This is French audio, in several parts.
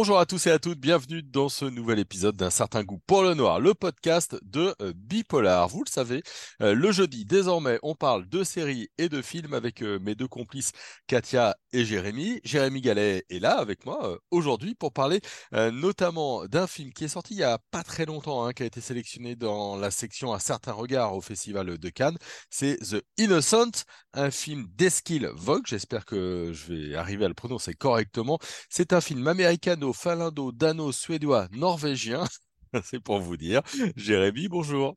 Bonjour à tous et à toutes, bienvenue dans ce nouvel épisode d'un certain goût pour le noir, le podcast de euh, Bipolar. Vous le savez, euh, le jeudi, désormais, on parle de séries et de films avec euh, mes deux complices Katia et Jérémy. Jérémy Gallet est là avec moi aujourd'hui pour parler notamment d'un film qui est sorti il y a pas très longtemps, hein, qui a été sélectionné dans la section Un certain regard au Festival de Cannes. C'est The Innocent, un film d'Eskil Vogue. J'espère que je vais arriver à le prononcer correctement. C'est un film américain finlando, dano, suédois, norvégien. C'est pour vous dire. Jérémy, bonjour.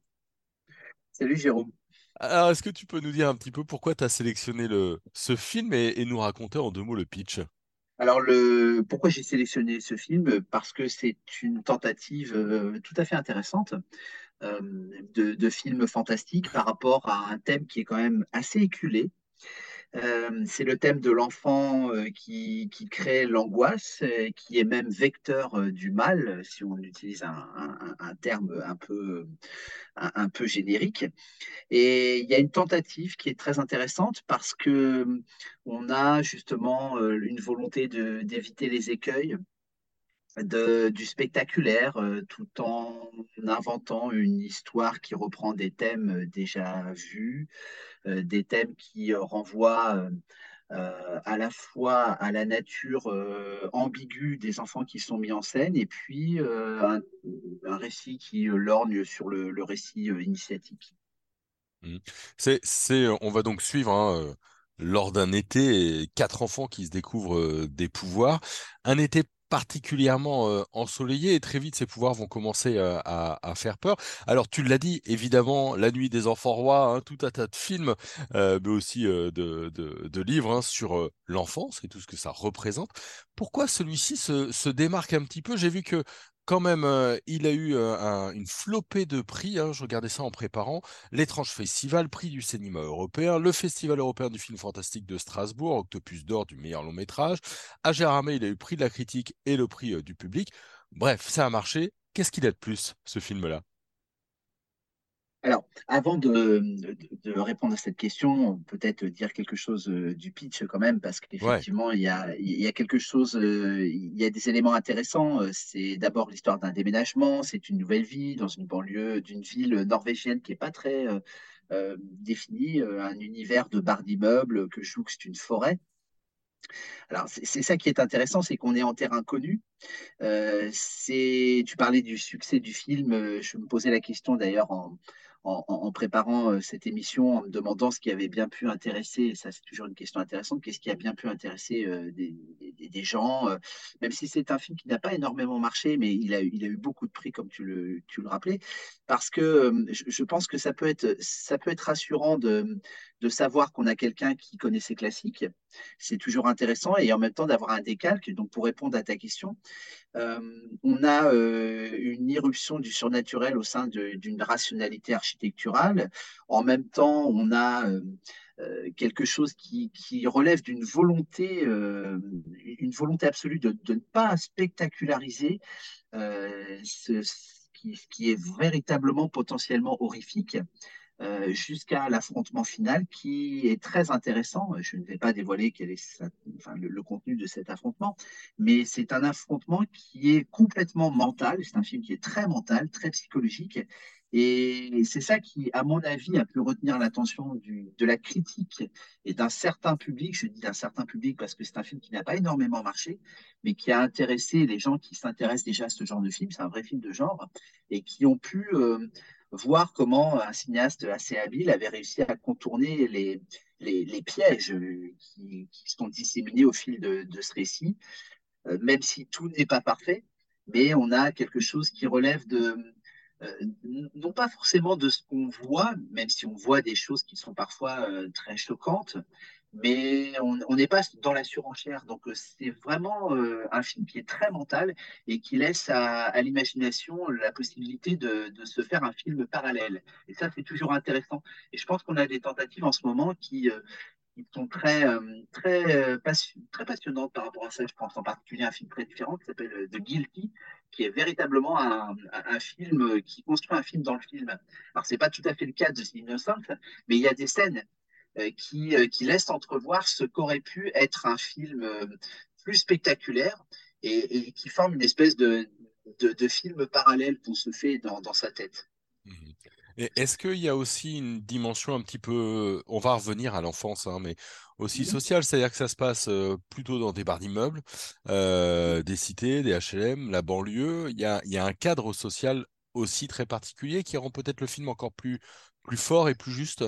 Salut Jérôme. Alors, est-ce que tu peux nous dire un petit peu pourquoi tu as sélectionné le, ce film et, nous raconter en deux mots le pitch? Alors, le, pourquoi j'ai sélectionné ce film? Parce que c'est une tentative euh, tout à fait intéressante euh, de, de, film fantastique par rapport à un thème qui est quand même assez éculé, euh, c'est le thème de l'enfant euh, qui, crée l'angoisse, euh, qui est même vecteur du mal, si on utilise un, terme un peu, un, peu, générique. Et il y a une tentative qui est très intéressante parce que on a justement une volonté d'éviter les écueils du spectaculaire tout en inventant une histoire qui reprend des thèmes déjà vus, des thèmes qui renvoient à la fois à la nature ambiguë des enfants qui sont mis en scène et puis un, récit qui lorgne sur le, récit initiatique. Mmh. C'est, on va donc suivre hein, lors d'un été quatre enfants qui se découvrent des pouvoirs. Un été particulièrement ensoleillé et très vite ses pouvoirs vont commencer à, faire peur. Alors tu l'as dit, évidemment, La Nuit des Enfants Rois, hein, tout un tas de films, mais aussi de, livres hein, sur l'enfance et tout ce que ça représente. Pourquoi celui-ci se, démarque un petit peu? J'ai vu que quand même, euh, il a eu euh, une flopée de prix. Hein, je regardais ça en préparant. L'étrange festival, prix du cinéma européen, le festival européen du film fantastique de Strasbourg, Octopus d'or du meilleur long métrage. À Gérardmer, il a eu le prix de la critique et le prix euh, du public. Bref, ça a marché. Qu'est-ce qu'il a de plus, ce film-là? Alors, avant de, répondre à cette question, peut-être dire quelque chose euh, du pitch quand même, parce qu'effectivement, il, y a, quelque chose, euh, il y a des éléments intéressants. Euh, c'est d'abord l'histoire d'un déménagement, c'est une nouvelle vie dans une banlieue d'une ville norvégienne qui n'est pas très définie, un univers de barres d'immeubles que jouxte une forêt. Alors, c'est ça qui est intéressant, c'est qu'on est en terrain connu. tu parlais du succès du film. Je me posais la question d'ailleurs en, en, préparant euh, cette émission, en me demandant ce qui avait bien pu intéresser, ça c'est toujours une question intéressante, qu'est-ce qui a bien pu intéresser euh, des, gens, euh, même si c'est un film qui n'a pas énormément marché, mais il a, eu beaucoup de prix, comme tu le, rappelais, parce que je, pense que ça peut être, rassurant de, savoir qu'on a quelqu'un qui connaît ses classiques. C'est toujours intéressant et en même temps d'avoir un décalque. Donc, pour répondre à ta question, euh, on a euh, une irruption du surnaturel au sein d'une rationalité architecturale. En même temps, on a euh, quelque chose qui, relève d'une volonté, une volonté absolue de, ne pas spectaculariser ce, qui, est véritablement potentiellement horrifique. Euh, jusqu'à l'affrontement final qui est très intéressant. Je ne vais pas dévoiler le, contenu de cet affrontement, mais c'est un affrontement qui est complètement mental. C'est un film qui est très mental, très psychologique. Et c'est ça qui, à mon avis, a pu retenir l'attention de la critique et d'un certain public. Je dis d'un certain public parce que c'est un film qui n'a pas énormément marché, mais qui a intéressé les gens qui s'intéressent déjà à ce genre de film. C'est un vrai film de genre et qui ont pu euh, voir comment un cinéaste assez habile avait réussi à contourner les, pièges qui, sont disséminés au fil de, ce récit, euh, même si tout n'est pas parfait, mais on a quelque chose qui relève de, non pas forcément de ce qu'on voit, même si on voit des choses qui sont parfois euh, très choquantes, mais on n'est pas dans la surenchère. Donc euh, c'est vraiment euh, un film qui est très mental et qui laisse à, l'imagination la possibilité de, se faire un film parallèle. Et ça, c'est toujours intéressant. Et je pense qu'on a des tentatives en ce moment qui, euh, sont très, très, très passionnantes par rapport à ça. Je pense en particulier à un film très différent qui s'appelle The Guilty, qui est véritablement un, film qui construit un film dans le film. Alors, c'est pas tout à fait le cas de The Innocent, mais il y a des scènes euh, qui, euh, qui laisse entrevoir ce qu'aurait pu être un film euh, plus spectaculaire et, qui forment une espèce de, de, film parallèle qu'on se fait dans, sa tête. Mhm. Est-ce qu'il y a aussi une dimension un petit peu, on va revenir à l'enfance, hein, mais aussi sociale, c'est-à-dire que ça se passe plutôt dans des barres d'immeubles, euh, des cités, des HLM, la banlieue. Il y a, il y a un cadre social aussi très particulier qui rend peut-être le film encore plus, plus fort et plus juste?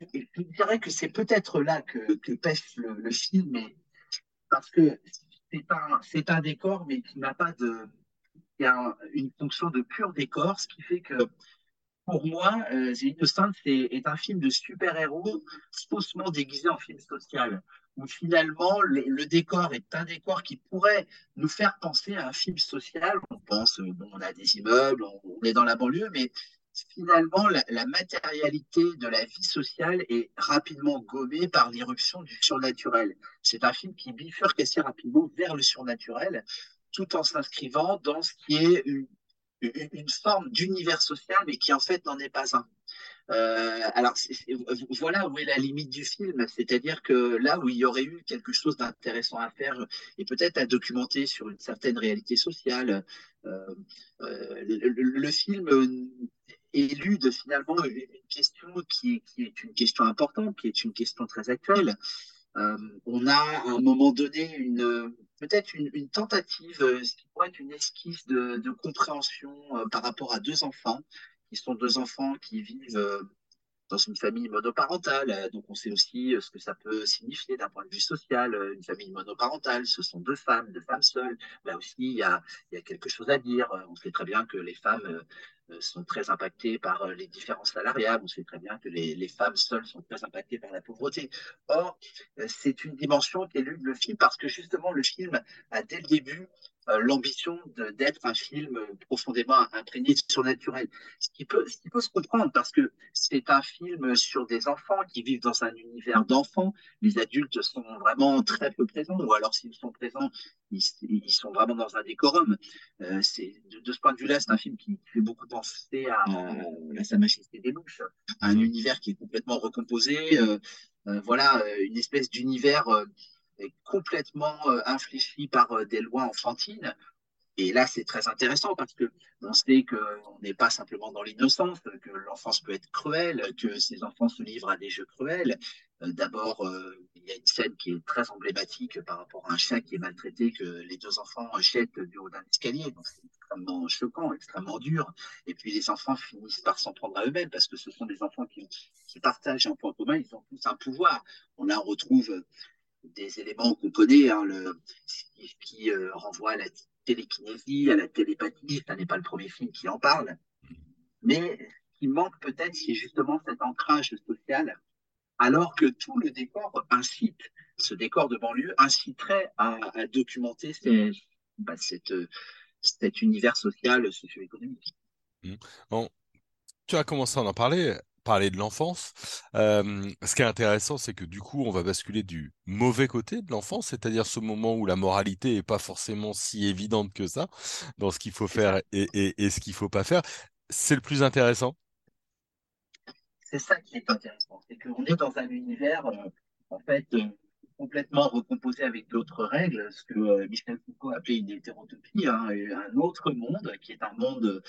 je dirais que c'est peut-être là que, que pêche le, film, parce que c'est un, c'est un décor, mais qui n'a pas de, il y a une fonction de pur décor, ce qui fait que pour moi, euh, Innocent est, est, un film de super-héros faussement déguisé en film social, où finalement le, décor est un décor qui pourrait nous faire penser à un film social. On pense, euh, bon, on a des immeubles, on, est dans la banlieue, mais finalement la, matérialité de la vie sociale est rapidement gommée par l'irruption du surnaturel. C'est un film qui bifurque assez rapidement vers le surnaturel tout en s'inscrivant dans ce qui est une, forme d'univers social, mais qui en fait n'en est pas un. Euh, alors voilà où est la limite du film, c'est-à-dire que là où il y aurait eu quelque chose d'intéressant à faire et peut-être à documenter sur une certaine réalité sociale, euh, euh, le, film élude finalement une question qui, est une question importante, qui est une question très actuelle. Euh, on a à un moment donné une peut-être une, tentative, euh, ce qui pourrait être une esquisse de, de compréhension euh, par rapport à deux enfants, qui sont deux enfants qui vivent dans une famille monoparentale. Donc, on sait aussi ce que ça peut signifier d'un point de vue social. Une famille monoparentale, ce sont deux femmes, deux femmes seules. Là aussi, il y a, il y a quelque chose à dire. On sait très bien que les femmes sont très impactées par les différences salariales. On sait très bien que les, les, femmes seules sont très impactées par la pauvreté. Or, c'est une dimension qui élude le film parce que justement, le film a dès le début euh, l'ambition d'être un film profondément imprégné de surnaturel. Ce qui, peut, se comprendre parce que c'est un film sur des enfants qui vivent dans un univers d'enfants. Les adultes sont vraiment très peu présents, ou alors s'ils sont présents, ils, sont vraiment dans un décorum. Euh, de, ce point de vue-là, c'est un film qui fait beaucoup penser à, à Sa Majesté des Louches, un univers qui est complètement recomposé. Euh, euh voilà, une espèce d'univers complètement euh, infléchi par euh, des lois enfantines. Et là, c'est très intéressant parce que on sait qu'on n'est pas simplement dans l'innocence, que l'enfance peut être cruelle, que ces enfants se livrent à des jeux cruels. Euh, d'abord, il y a une scène qui est très emblématique par rapport à un chat qui est maltraité, que les deux enfants jettent du haut d'un escalier. C'est extrêmement choquant, extrêmement dur. Et puis, les enfants finissent par s'en prendre à eux-mêmes parce que ce sont des enfants qui, qui partagent un point commun, ils ont tous un pouvoir. On là retrouve des éléments qu'on connaît, hein, le, qui euh, renvoie à la télékinésie, à la télépathie. Ce n'est pas le premier film qui en parle. Mais ce qui manque peut-être, c'est justement cet ancrage social, alors que tout le décor incite, ce décor de banlieue inciterait à, à documenter ces, bah, cette, cet univers social, socio-économique. Bon, tu as commencé à en parler parler de l'enfance. Euh, ce qui est intéressant, c'est que du coup, on va basculer du mauvais côté de l'enfance, c'est-à-dire ce moment où la moralité est pas forcément si évidente que ça dans ce qu'il faut faire et, et, et ce qu'il faut pas faire. C'est le plus intéressant? C'est ça qui est intéressant, c'est qu'on est dans un univers euh, en fait euh, complètement recomposé avec d'autres règles, ce que euh, Michel Foucault appelait une hétérotopie, hein, un autre monde qui est un monde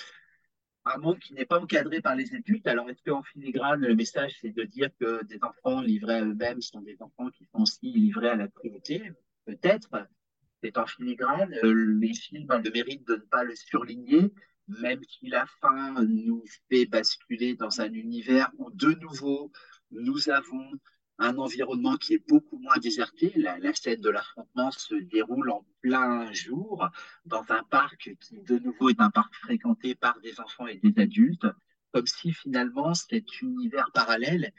un monde qui n'est pas encadré par les adultes. Alors, est-ce qu'en filigrane, le message, c'est de dire que des enfants livrés à eux-mêmes sont des enfants qui sont aussi livrés à la cruauté Peut-être. C'est en filigrane. Les films ont le mérite de ne pas le surligner, même si la fin nous fait basculer dans un univers où, de nouveau, nous avons un environnement qui est beaucoup moins déserté. La, scène de l'affrontement se déroule en plein jour dans un parc qui, de nouveau, est un parc fréquenté par des enfants et des adultes, comme si finalement cet univers parallèle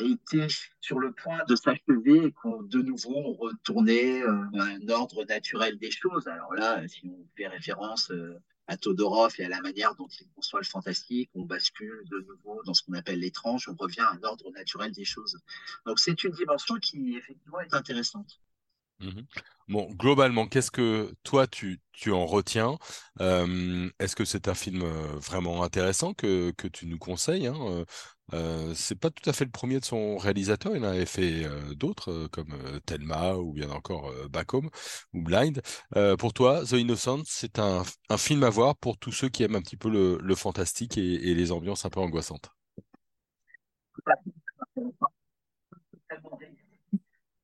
était sur le point de s'achever et qu'on de nouveau retournait euh, à un ordre naturel des choses. Alors là, si on fait référence euh, à Todorov et à la manière dont il conçoit le fantastique, on bascule de nouveau dans ce qu'on appelle l'étrange, on revient à un ordre naturel des choses. Donc c'est une dimension qui effectivement est intéressante. Mhm. Bon, globalement, qu'est-ce que toi tu, en retiens? Euh, est-ce que c'est un film euh, vraiment intéressant que, tu nous conseilles, hein? Euh, c'est pas tout à fait le premier de son réalisateur, il en avait fait euh, d'autres euh, comme Thelma ou bien encore Back Home ou Blind. Pour toi, The Innocent, c'est un, film à voir pour tous ceux qui aiment un petit peu le, fantastique et, les ambiances un peu angoissantes.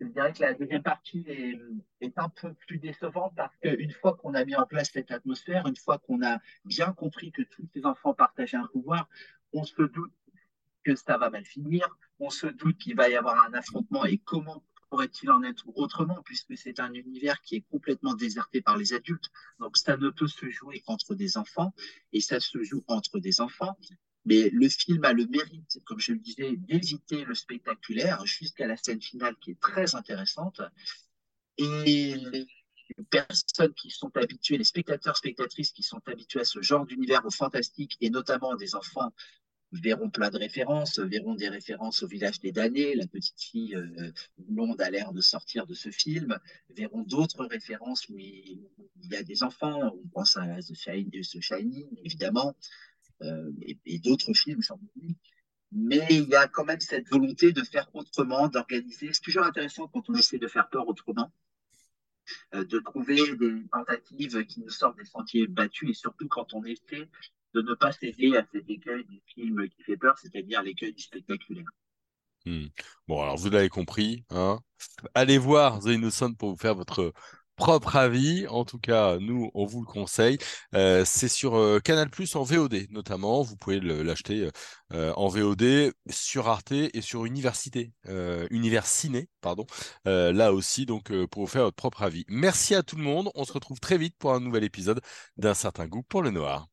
Je dirais que la deuxième partie est, est un peu plus décevante parce qu'une fois qu'on a mis en place cette atmosphère, une fois qu'on a bien compris que tous ces enfants partageaient un pouvoir, on se doute que ça va mal finir, on se doute qu'il va y avoir un affrontement et comment pourrait-il en être autrement puisque c'est un univers qui est complètement déserté par les adultes. Donc ça ne peut se jouer qu'entre des enfants et ça se joue entre des enfants. Mais le film a le mérite, comme je le disais, d'éviter le spectaculaire jusqu'à la scène finale qui est très intéressante. Et les personnes qui sont habituées, les spectateurs, spectatrices qui sont habitués à ce genre d'univers au fantastique et notamment des enfants verront plein de références, verront des références au village des damnés, la petite fille euh, blonde a l'air de sortir de ce film, verront d'autres références où il, y a des enfants, on pense à The Shining, évidemment, euh, et, et d'autres films, j'en oublie. Mais il y a quand même cette volonté de faire autrement, d'organiser. C'est toujours intéressant quand on essaie de faire peur autrement, euh, de trouver des tentatives qui nous sortent des sentiers battus et surtout quand on essaie de ne pas céder à cet écueil du film qui fait peur, c'est-à-dire l'écueil du spectaculaire. Hmm. Bon, alors vous l'avez compris, hein. Allez voir The Innocent pour vous faire votre propre avis. En tout cas, nous, on vous le conseille. Euh, c'est sur euh, Canal Plus en VOD notamment. Vous pouvez l'acheter euh, en VOD sur Arte et sur Université, Univers Ciné, pardon. Là aussi, donc pour vous faire votre propre avis. Merci à tout le monde. On se retrouve très vite pour un nouvel épisode d'un certain goût pour le noir.